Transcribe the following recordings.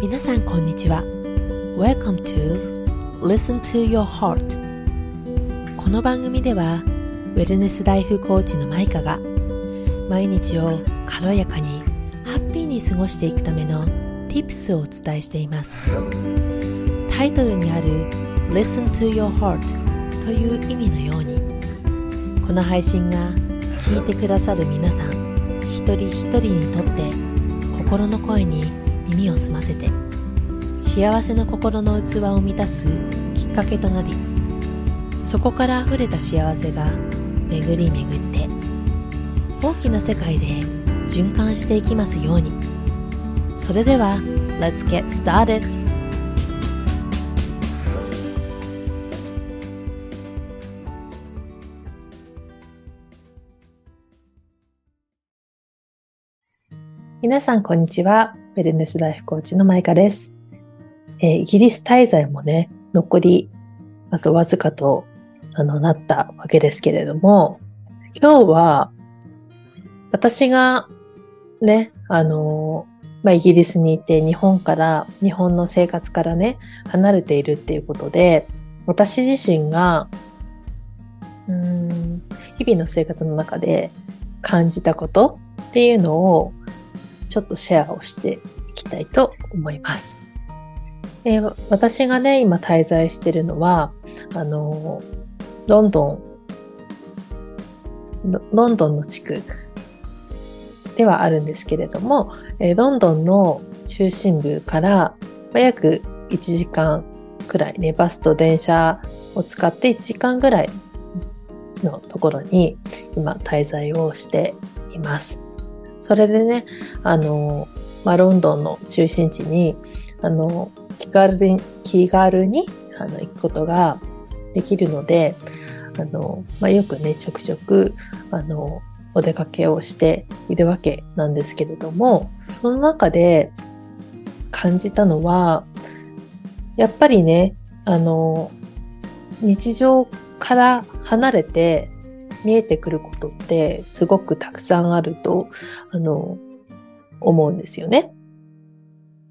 皆さんこんにちは。Welcome to Listen to Your Heart この番組ではウェルネスライフコーチのマイカが毎日を軽やかにハッピーに過ごしていくための Tips をお伝えしています。タイトルにある Listen to Your Heart という意味のようにこの配信が聞いてくださる皆さん一人一人にとって心の声に耳を澄ませて幸せの心の器を満たすきっかけとなりそこから溢れた幸せが巡り巡って大きな世界で循環していきますようにそれでは Let's get started! 皆さん、こんにちは。ウェルネスライフコーチのマイカです。えー、イギリス滞在もね、残り、あとわずかと、あの、なったわけですけれども、今日は、私が、ね、あの、まあ、イギリスにいて、日本から、日本の生活からね、離れているっていうことで、私自身が、うん、日々の生活の中で感じたことっていうのをちょっとシェアをしていきたいと思います。えー、私がね、今滞在してるのは、あの、ロンドン、ロンドンの地区ではあるんですけれども、えー、ロンドンの中心部から、ま、約1時間くらいね、バスと電車を使って1時間ぐらいのところに今滞在をしています。それでね、あの、まあ、ロンドンの中心地に、あの、気軽に、気軽にあの行くことができるので、あの、まあ、よくね、ちょくちょく、あの、お出かけをしているわけなんですけれども、その中で感じたのは、やっぱりね、あの、日常から離れて見えてくることってすごくたくさんあると、あの、思うんですよね。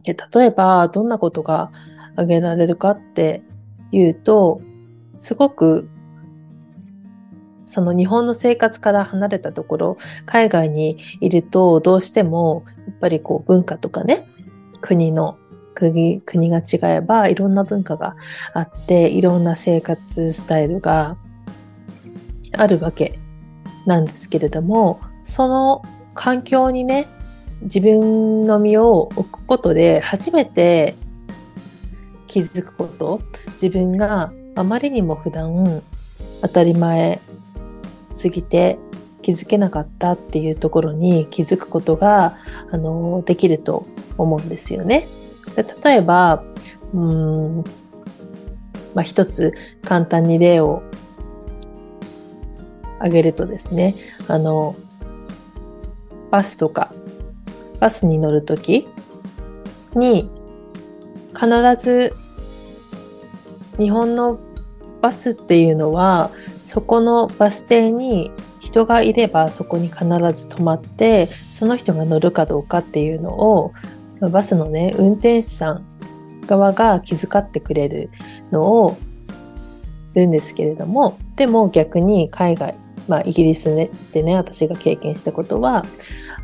で、例えば、どんなことが挙げられるかっていうと、すごく、その日本の生活から離れたところ、海外にいると、どうしても、やっぱりこう文化とかね、国の国、国が違えば、いろんな文化があって、いろんな生活スタイルがあるわけなんですけれども、その環境にね、自分の身を置くことで初めて気づくこと、自分があまりにも普段当たり前すぎて気づけなかったっていうところに気づくことが、あの、できると思うんですよね。で例えば、うん、まあ、一つ簡単に例をあげるとですね、あの、バスとか、バスに乗るときに、必ず日本のバスっていうのは、そこのバス停に人がいればそこに必ず止まって、その人が乗るかどうかっていうのを、バスのね、運転手さん側が気遣ってくれるのをるんですけれども、でも逆に海外まあ、イギリスでね、私が経験したことは、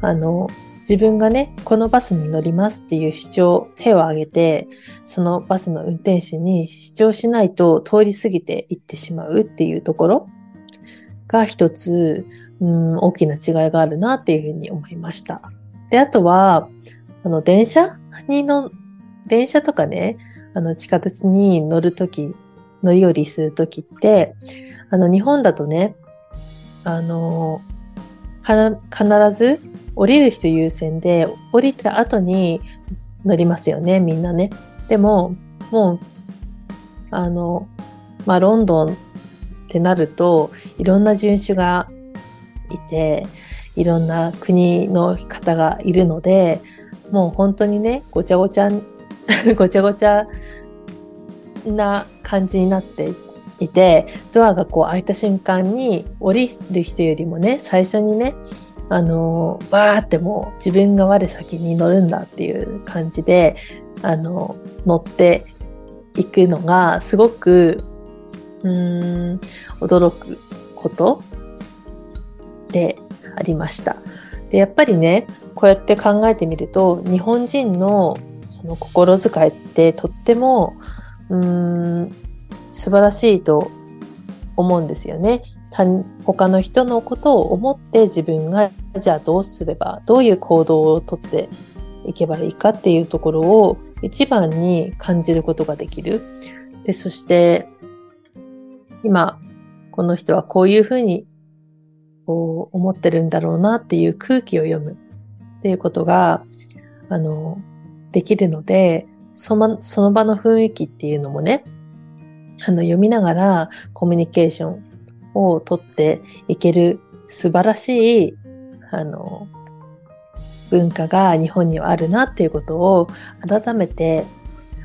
あの、自分がね、このバスに乗りますっていう主張、手を挙げて、そのバスの運転手に主張しないと通り過ぎていってしまうっていうところが一つ、うん、大きな違いがあるなっていうふうに思いました。で、あとは、あの、電車にの、電車とかね、あの、地下鉄に乗るとき、乗り降りするときって、あの、日本だとね、あの、必ず降りる人優先で、降りた後に乗りますよね、みんなね。でも、もう、あの、まあ、ロンドンってなると、いろんな人種がいて、いろんな国の方がいるので、もう本当にね、ごちゃごちゃ、ごちゃごちゃな感じになっていて、ドアがこう開いた瞬間に降りる人よりもね、最初にね、あの、バーってもう自分が我先に乗るんだっていう感じで、あの、乗っていくのが、すごく、うーん、驚くことでありました。で、やっぱりね、こうやって考えてみると、日本人のその心遣いってとっても、うーん、素晴らしいと思うんですよね。他の人のことを思って自分がじゃあどうすれば、どういう行動をとっていけばいいかっていうところを一番に感じることができる。で、そして、今、この人はこういうふうにこう思ってるんだろうなっていう空気を読むっていうことが、あの、できるので、そのその場の雰囲気っていうのもね、あの、読みながらコミュニケーションをとっていける素晴らしい、あの、文化が日本にはあるなっていうことを改めて、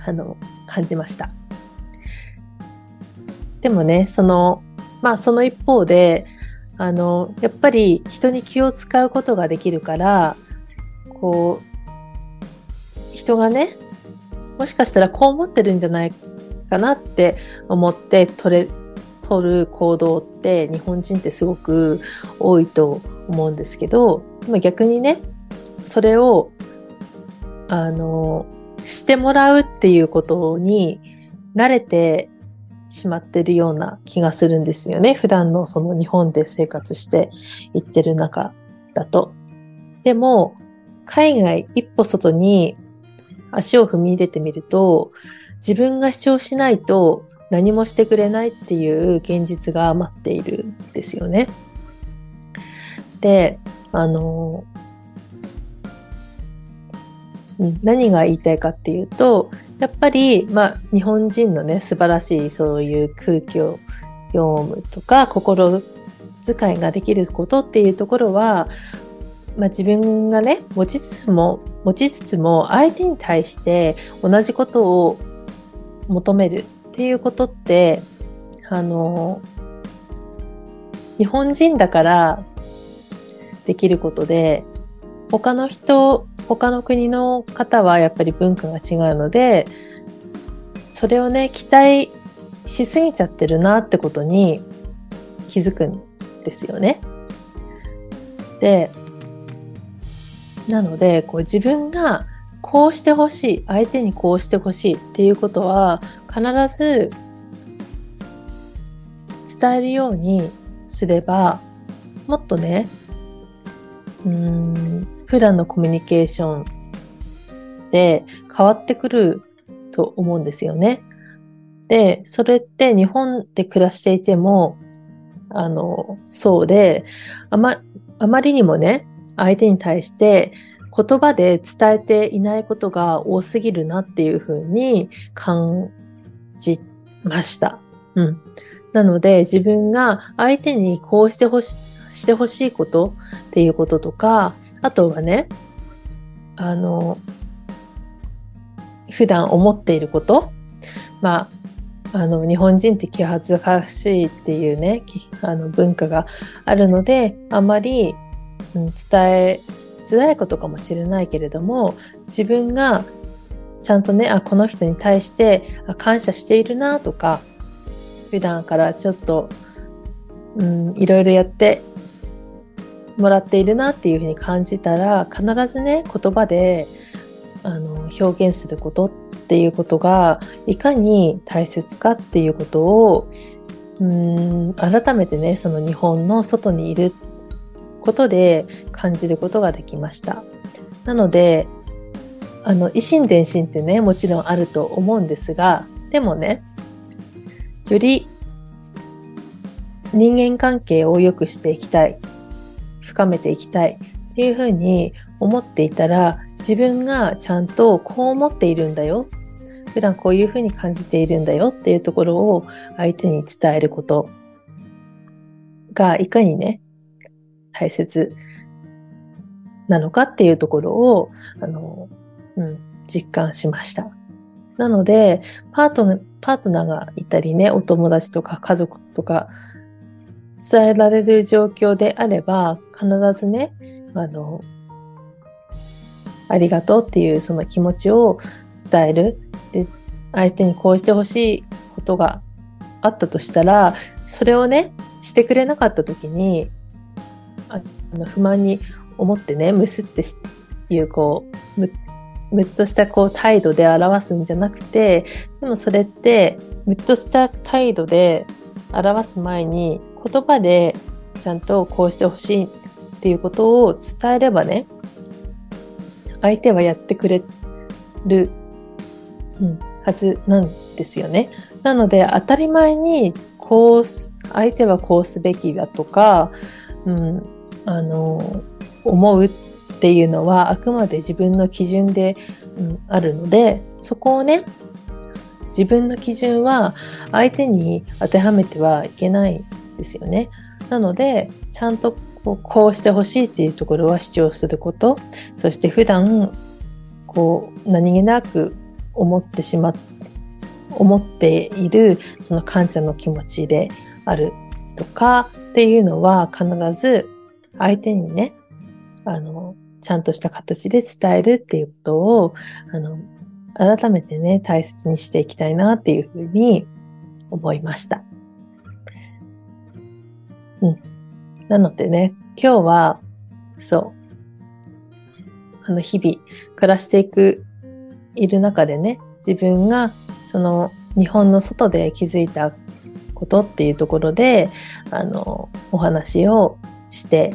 あの、感じました。でもね、その、まあその一方で、あの、やっぱり人に気を使うことができるから、こう、人がね、もしかしたらこう思ってるんじゃないかなって思って取れ、取る行動って日本人ってすごく多いと思うんですけど、逆にね、それを、あの、してもらうっていうことに慣れてしまってるような気がするんですよね。普段のその日本で生活していってる中だと。でも、海外一歩外に足を踏み入れてみると、自分が主張しないと何もしてくれないっていう現実が待っているんですよね。で、あの、何が言いたいかっていうと、やっぱり、まあ、日本人のね、素晴らしいそういう空気を読むとか、心遣いができることっていうところは、まあ、自分がね、持ちつつも、持ちつつも、相手に対して同じことを求めるっていうことって、あの、日本人だからできることで、他の人、他の国の方はやっぱり文化が違うので、それをね、期待しすぎちゃってるなってことに気づくんですよね。で、なので、こう自分がこうしてほしい、相手にこうしてほしいっていうことは必ず伝えるようにすれば、もっとね、うん、普段のコミュニケーションで変わってくると思うんですよね。で、それって日本で暮らしていても、あの、そうで、あま、あまりにもね、相手に対して言葉で伝えていないことが多すぎるなっていうふうに感じました。うん。なので自分が相手にこうしてほし、してほしいことっていうこととか、あとはね、あの、普段思っていること、まあ、あの、日本人って気恥ずかしいっていうね、あの文化があるので、あまり、うん、伝えづらいことかもしれないけれども、自分がちゃんとね、あ、この人に対して感謝しているなとか、普段からちょっと、うん、いろいろやってもらっているなっていうふうに感じたら、必ずね、言葉で、あの、表現することっていうことが、いかに大切かっていうことを、うん、改めてね、その日本の外にいることで感じることができました。なので、あの、維心伝心ってね、もちろんあると思うんですが、でもね、より人間関係を良くしていきたい、深めていきたいっていうふうに思っていたら、自分がちゃんとこう思っているんだよ。普段こういうふうに感じているんだよっていうところを相手に伝えることがいかにね、大切なのかっていうところを、あの、うん、実感しました。なので、パートナー、パートナーがいたりね、お友達とか家族とか伝えられる状況であれば、必ずね、あの、ありがとうっていうその気持ちを伝える。で、相手にこうしてほしいことがあったとしたら、それをね、してくれなかった時に、あの不満に思ってね、むすっていう、こう、むむっとしたこう態度で表すんじゃなくて、でもそれって、むっとした態度で表す前に、言葉でちゃんとこうしてほしいっていうことを伝えればね、相手はやってくれる、うん、はずなんですよね。なので当たり前にこう相手はこうすべきだとか、うん、あの思うっていうのはあくまで自分の基準で、うん、あるのでそこをね自分の基準は相手に当てはめてはいけないですよね。なのでちゃんとこうしてほしいっていうところは主張することそして普段こう何気なく思ってしま思っているその感謝の気持ちであるとかっていうのは必ず相手にねあのちゃんとした形で伝えるっていうことをあの改めてね大切にしていきたいなっていうふうに思いました。うん。なのでね、今日は、そう、あの、日々暮らしていく、いる中でね、自分が、その、日本の外で気づいたことっていうところで、あの、お話をして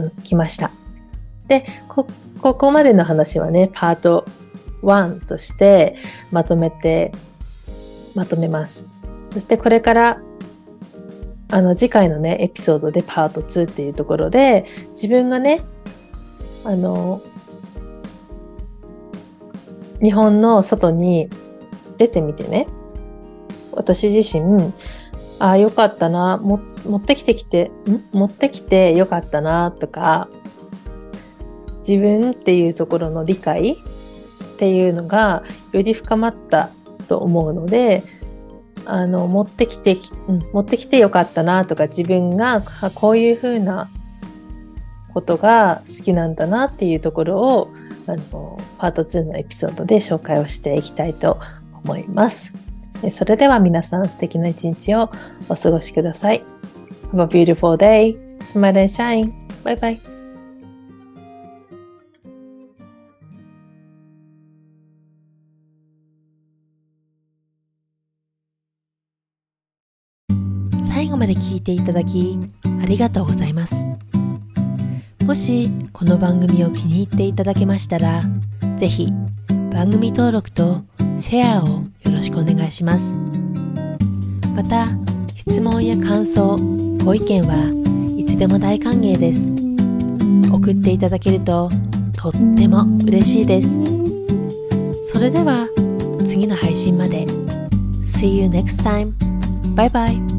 うん、きました。で、こ、ここまでの話はね、パート1としてまとめて、まとめます。そしてこれからあの次回のね、エピソードでパート2っていうところで、自分がね、あの、日本の外に出てみてね、私自身、ああ、よかったな、も持ってきてきて、ん？持ってきてよかったな、とか、自分っていうところの理解っていうのがより深まったと思うので、あの、持ってきて、うん、持ってきてよかったなとか、自分がこういうふうなことが好きなんだなっていうところを、あの、パート2のエピソードで紹介をしていきたいと思います。それでは皆さん素敵な一日をお過ごしください。Have a beautiful day. Smile and shine. Bye bye. 最後まで聞いていただきありがとうございます。もしこの番組を気に入っていただけましたら、ぜひ番組登録とシェアをよろしくお願いします。また、質問や感想、ご意見はいつでも大歓迎です。送っていただけるととっても嬉しいです。それでは次の配信まで。See you next time. Bye bye.